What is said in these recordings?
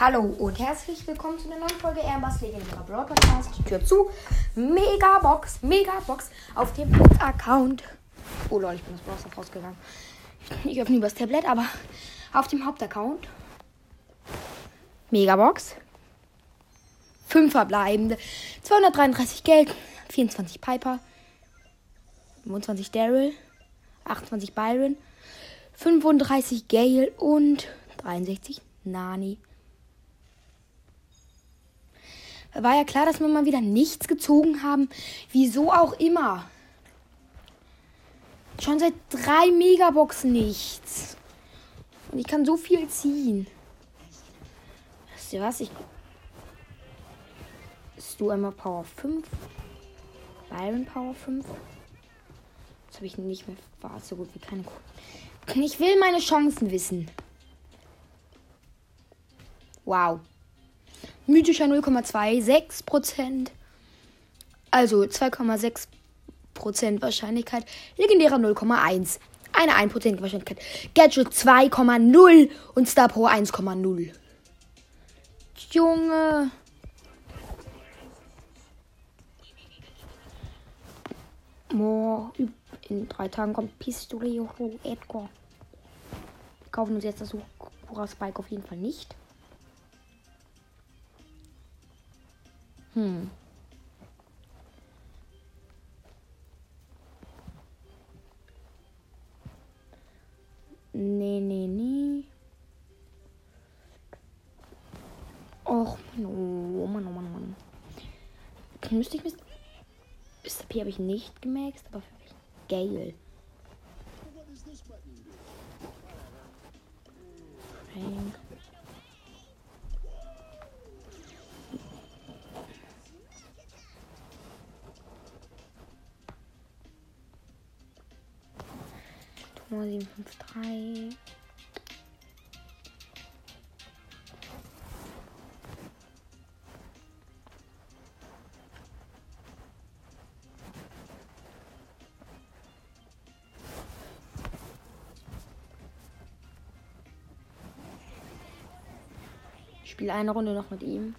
Hallo und herzlich willkommen zu einer neuen Folge Airbus Legendärer Brawl Podcast. Tür zu. Megabox, Megabox auf dem Hauptaccount. Oh lol, ich bin aus Browser rausgegangen. Ich öffne übers Tablet, aber auf dem Hauptaccount. Megabox. 5 verbleibende. 233 Geld. 24 Piper. 25 Daryl. 28 Byron. 35 Gale und 63 Nani. War ja klar, dass wir mal wieder nichts gezogen haben. Wieso auch immer. Schon seit drei Megaboxen nichts. Und ich kann so viel ziehen. Weißt du was? Ich. Ist du einmal Power 5? Byron Power 5? Das habe ich nicht mehr. War so gut wie keine. Ich will meine Chancen wissen. Wow. Mythischer 0,26%. Also 2,6% Wahrscheinlichkeit. Legendärer 0,1. Eine 1% Wahrscheinlichkeit. Gadget 2,0 und Star Power 1,0. Junge. Boah, in drei Tagen kommt Pistolero Edgar. Wir kaufen uns jetzt das Hura Spike auf jeden Fall nicht. Hm. Nee, nee, nee. Och, Mann, oh Mann, oh Mann, oh Mann. Müsste ich Mr. Mr. P habe ich nicht gemaxt, aber für mich Gale. 0,753. Ich spiele eine Runde noch mit ihm.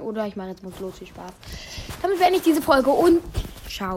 Oder ich mache jetzt muss los, viel Spaß. Damit beende ich diese Folge und ciao.